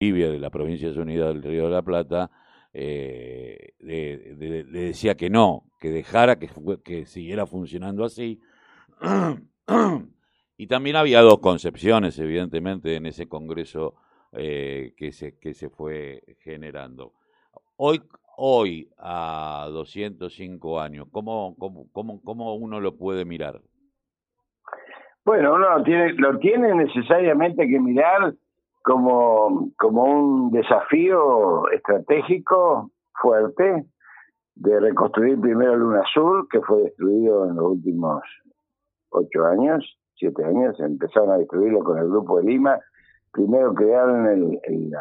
Bolivia, de las Provincias Unidas del Río de la Plata, eh, le decía que no, que dejara que, que siguiera funcionando así. y también había dos concepciones, evidentemente, en ese Congreso eh, que, se, que se fue generando. Hoy, hoy a 205 años, ¿cómo, cómo, cómo, cómo uno lo puede mirar? Bueno, uno tiene, lo tiene necesariamente que mirar como, como un desafío estratégico fuerte de reconstruir primero Luna Sur, que fue destruido en los últimos ocho años, siete años, empezaron a destruirlo con el grupo de Lima. Primero crearon el, el,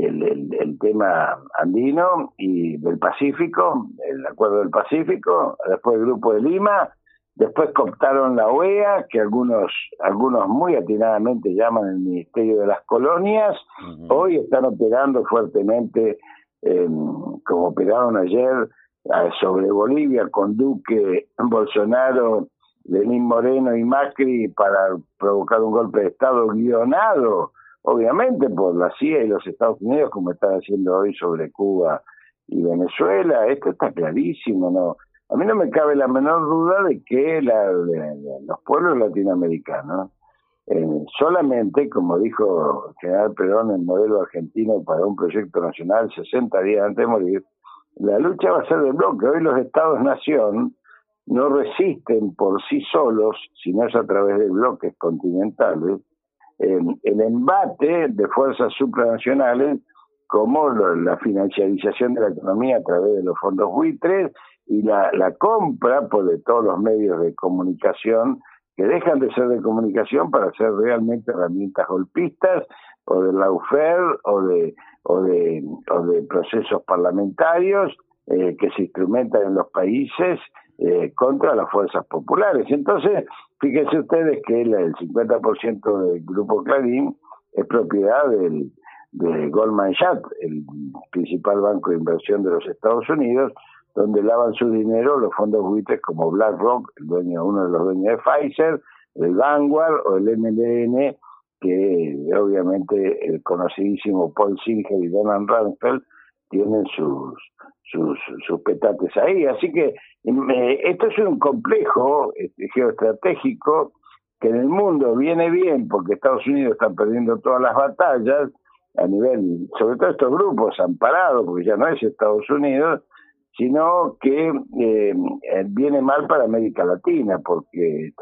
el, el, tema andino y del Pacífico, el acuerdo del Pacífico, después el grupo de Lima, después cooptaron la OEA, que algunos, algunos muy atinadamente llaman el Ministerio de las Colonias, hoy están operando fuertemente, como operaron ayer sobre Bolivia con Duque, Bolsonaro, Lenín Moreno y Macri para provocar un golpe de Estado guionado obviamente por la CIA y los Estados Unidos, como están haciendo hoy sobre Cuba y Venezuela, esto está clarísimo, ¿no? A mí no me cabe la menor duda de que la, los pueblos latinoamericanos, eh, solamente, como dijo general Perón, el modelo argentino para un proyecto nacional 60 días antes de morir, la lucha va a ser de bloque. Hoy los estados-nación no resisten por sí solos, sino es a través de bloques continentales, el embate de fuerzas supranacionales como la financiarización de la economía a través de los fondos buitres y la, la compra por de todos los medios de comunicación que dejan de ser de comunicación para ser realmente herramientas golpistas o de laufer o de o de o de procesos parlamentarios eh, que se instrumentan en los países eh, contra las fuerzas populares. Entonces, fíjense ustedes que el, 50% del grupo Clarín es propiedad del, de Goldman Sachs, el principal banco de inversión de los Estados Unidos, donde lavan su dinero los fondos buitres como BlackRock, el dueño, uno de los dueños de Pfizer, el Vanguard o el MLN, que obviamente el conocidísimo Paul Singer y Donald Rumsfeld tienen sus, sus, sus petates ahí. Así que eh, esto es un complejo este, geoestratégico que en el mundo viene bien porque Estados Unidos está perdiendo todas las batallas a nivel, sobre todo estos grupos amparados, porque ya no es Estados Unidos, sino que eh, viene mal para América Latina, porque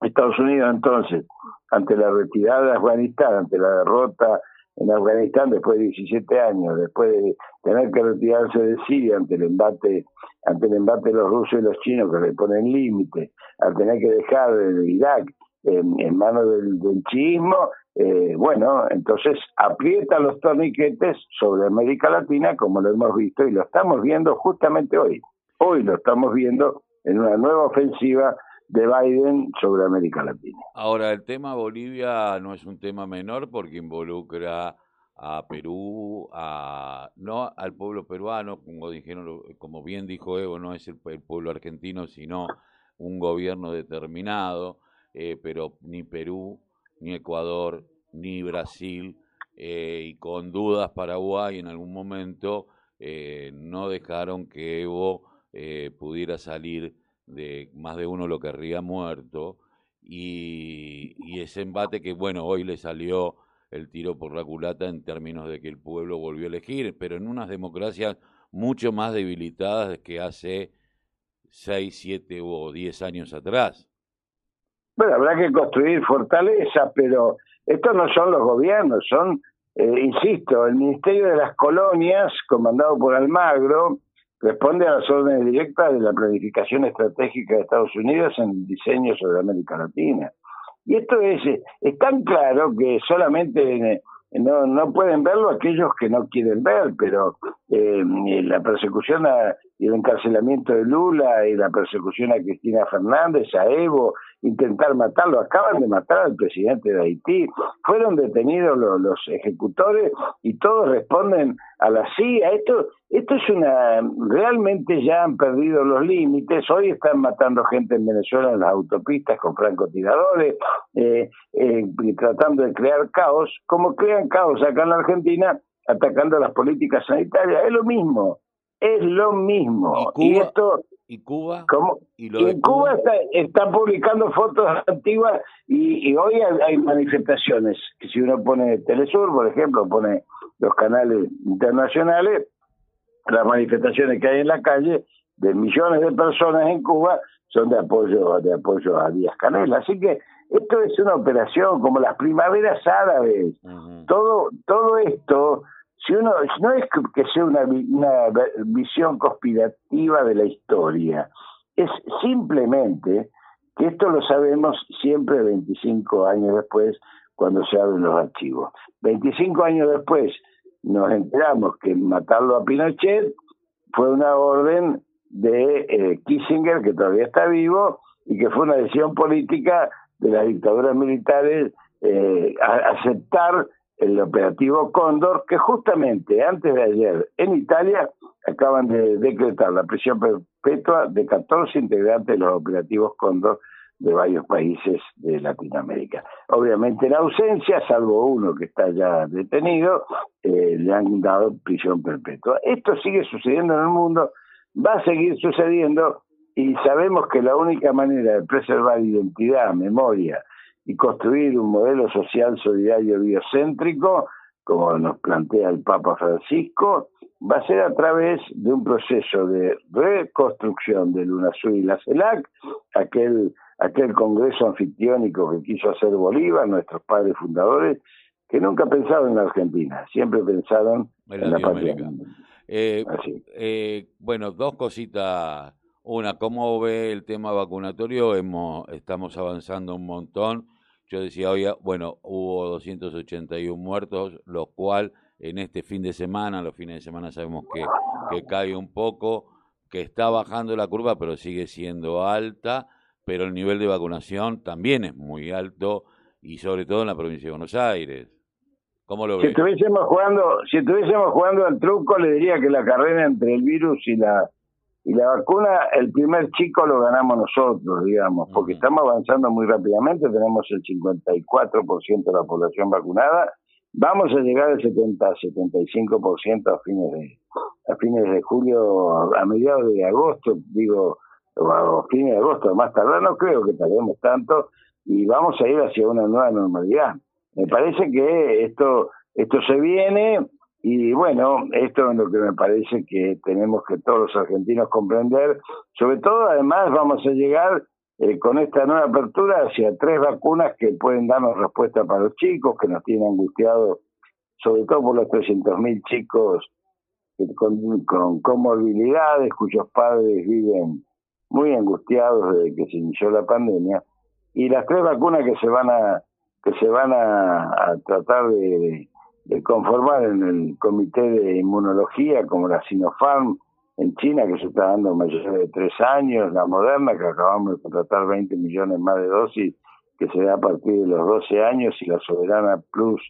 Estados Unidos entonces, ante la retirada de Afganistán, ante la derrota en Afganistán después de 17 años, después de tener que retirarse de Siria ante el embate ante el embate de los rusos y los chinos que le ponen límite, al tener que dejar el Irak en, manos del, del chiismo, eh, bueno, entonces aprieta los torniquetes sobre América Latina como lo hemos visto y lo estamos viendo justamente hoy. Hoy lo estamos viendo en una nueva ofensiva de Biden sobre América Latina. Ahora, el tema Bolivia no es un tema menor porque involucra a Perú, a no al pueblo peruano, como dijeron, como bien dijo Evo, no es el, pueblo argentino, sino un gobierno determinado, eh, pero ni Perú, ni Ecuador, ni Brasil, eh, y con dudas Paraguay en algún momento eh, no dejaron que Evo pudiera salir de más de uno lo querría muerto, y, ese embate que, bueno, hoy le salió el tiro por la culata en términos de que el pueblo volvió a elegir, pero en unas democracias mucho más debilitadas que hace seis, siete o diez años atrás. Bueno, habrá que construir fortaleza, pero estos no son los gobiernos, son, eh, insisto, el Ministerio de las Colonias, comandado por Almagro, responde a las órdenes directas de la planificación estratégica de Estados Unidos en el diseño sobre América Latina. Y esto es, es tan claro que solamente no, no pueden verlo aquellos que no quieren ver, pero eh, la persecución y el encarcelamiento de Lula y la persecución a Cristina Fernández, a Evo, intentar matarlo, acaban de matar al presidente de Haití, fueron detenidos los, los ejecutores y todos responden a la CIA. Esto, esto es una, realmente ya han perdido los límites, hoy están matando gente en Venezuela en las autopistas con francotiradores, eh, eh, tratando de crear caos, como crean caos acá en la Argentina, atacando las políticas sanitarias, es lo mismo, es lo mismo. ¿Y, esto ¿Y Cuba? ¿Cómo? ¿Y, Cuba, está, publicando fotos antiguas y, hoy hay, manifestaciones. Que si uno pone Telesur, por ejemplo, pone los canales internacionales, las manifestaciones que hay en la calle de millones de personas en Cuba son de apoyo de apoyo a Díaz Canel. Así que esto es una operación como las primaveras árabes. Todo todo esto si uno no es que sea una, visión conspirativa de la historia, es simplemente que esto lo sabemos siempre 25 años después cuando se abren los archivos. 25 años después nos enteramos que matarlo a Pinochet fue una orden de eh, Kissinger, que todavía está vivo, y que fue una decisión política de las dictaduras militares eh, aceptar el operativo Cóndor, que justamente antes de ayer en Italia acaban de decretar la prisión perpetua de 14 integrantes de los operativos Cóndor de varios países de Latinoamérica. Obviamente en ausencia, salvo uno que está ya detenido, eh, le han dado prisión perpetua. Esto sigue sucediendo en el mundo, va a seguir sucediendo y sabemos que la única manera de preservar identidad, memoria y construir un modelo social solidario biocéntrico, como nos plantea el Papa Francisco, va a ser a través de un proceso de reconstrucción del UNASUR y la CELAC, aquel aquel congreso anfictiónico que quiso hacer Bolívar, nuestros padres fundadores, que nunca pensaron en la Argentina, siempre pensaron en, la patria. Eh, eh, bueno, dos cositas. Una, ¿cómo ve el tema vacunatorio? Hemos, estamos avanzando un montón. Yo decía hoy, bueno, hubo 281 muertos, lo cual en este fin de semana, los fines de semana sabemos que, que cae un poco, que está bajando la curva, pero sigue siendo alta pero el nivel de vacunación también es muy alto y sobre todo en la provincia de Buenos Aires. ¿Cómo lo ves? Si estuviésemos jugando, si estuviésemos jugando al truco, le diría que la carrera entre el virus y la y la vacuna, el primer chico lo ganamos nosotros, digamos, porque estamos avanzando muy rápidamente, tenemos el 54% de la población vacunada, vamos a llegar al 70, 75% a fines de a fines de julio, a mediados de agosto, digo, o fines de agosto, más tardar, no creo que tardemos tanto y vamos a ir hacia una nueva normalidad. Me parece que esto, esto se viene y bueno, esto es lo que me parece que tenemos que todos los argentinos comprender. Sobre todo, además, vamos a llegar eh, con esta nueva apertura hacia tres vacunas que pueden darnos respuesta para los chicos, que nos tienen angustiados, sobre todo por los 300.000 chicos con, con comorbilidades cuyos padres viven muy angustiados desde que se inició la pandemia y las tres vacunas que se van a que se van a, tratar de, conformar en el comité de inmunología como la Sinopharm en China que se está dando mayores de tres años, la Moderna que acabamos de contratar 20 millones más de dosis que se da a partir de los 12 años y la Soberana Plus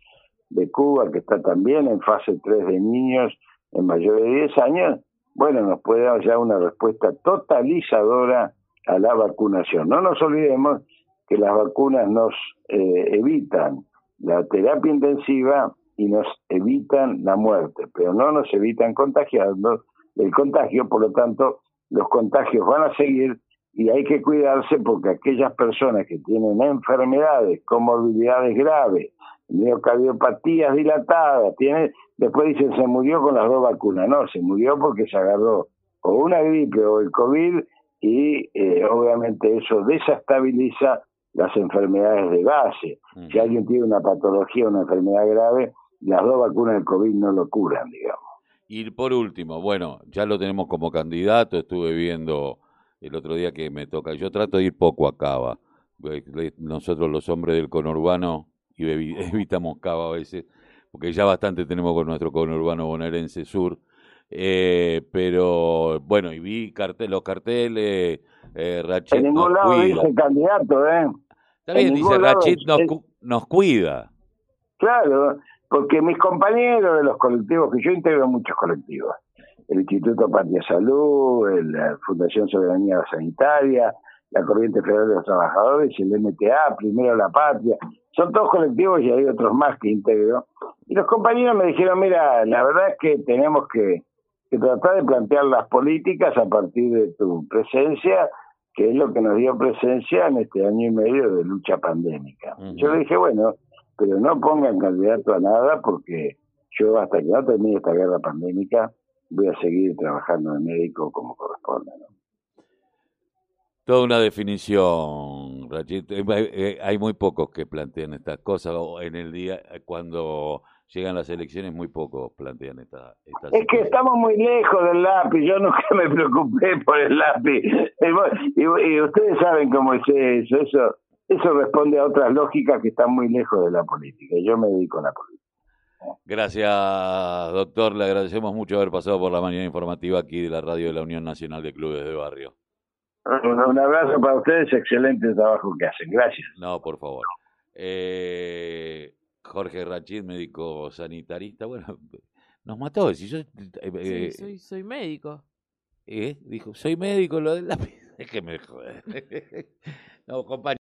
de Cuba que está también en fase 3 de niños en mayores de 10 años bueno, nos puede dar ya una respuesta totalizadora a la vacunación. No nos olvidemos que las vacunas nos eh, evitan la terapia intensiva y nos evitan la muerte, pero no nos evitan contagiarnos el contagio, por lo tanto, los contagios van a seguir y hay que cuidarse porque aquellas personas que tienen enfermedades, comorbilidades graves, miocardiopatías dilatadas, tiene, después dicen se murió con las dos vacunas, no, se murió porque se agarró o una gripe o el COVID y eh, obviamente eso desestabiliza las enfermedades de base. Si alguien tiene una patología, una enfermedad grave, las dos vacunas del COVID no lo curan, digamos. Y por último, bueno, ya lo tenemos como candidato, estuve viendo el otro día que me toca, yo trato de ir poco a Cava, nosotros los hombres del conurbano y evitamos Cava a veces, porque ya bastante tenemos con nuestro conurbano bonaerense sur. Eh, pero bueno, y vi cartel, los carteles, eh, Rachid en ningún lado dice candidato, ¿eh? Está bien, dice Rachid nos, nos cuida. Claro, porque mis compañeros de los colectivos, que yo integro muchos colectivos, el Instituto Patria Salud, la Fundación Soberanía Sanitaria, la Corriente Federal de los Trabajadores, el MTA, Primero la Patria, son todos colectivos y hay otros más que integro. Y los compañeros me dijeron, mira, la verdad es que tenemos que, tratar de plantear las políticas a partir de tu presencia, que es lo que nos dio presencia en este año y medio de lucha pandémica. Yo le dije, bueno, pero no pongan candidato a nada porque yo hasta que no termine esta guerra pandémica voy a seguir trabajando de médico como corresponde. ¿no? Toda una definición, Rachid. Eh, eh, hay muy pocos que plantean estas cosas. En el día, eh, cuando llegan las elecciones, muy pocos plantean esta, Es que estamos muy lejos del lápiz. Yo nunca me preocupé por el lápiz. Y, ustedes saben cómo es eso. Eso eso responde a otras lógicas que están muy lejos de la política. Yo me dedico a la política. Gracias, doctor. Le agradecemos mucho haber pasado por la mañana informativa aquí de la radio de la Unión Nacional de Clubes de Barrio. Un, abrazo para ustedes, excelente trabajo que hacen. Gracias. No, por favor. Eh, Jorge Rachid, médico sanitarista. Bueno, nos mató. Si yo, eh, eh, soy, soy médico. Dijo, soy médico, lo del lápiz. Es que me jode. no, compañero.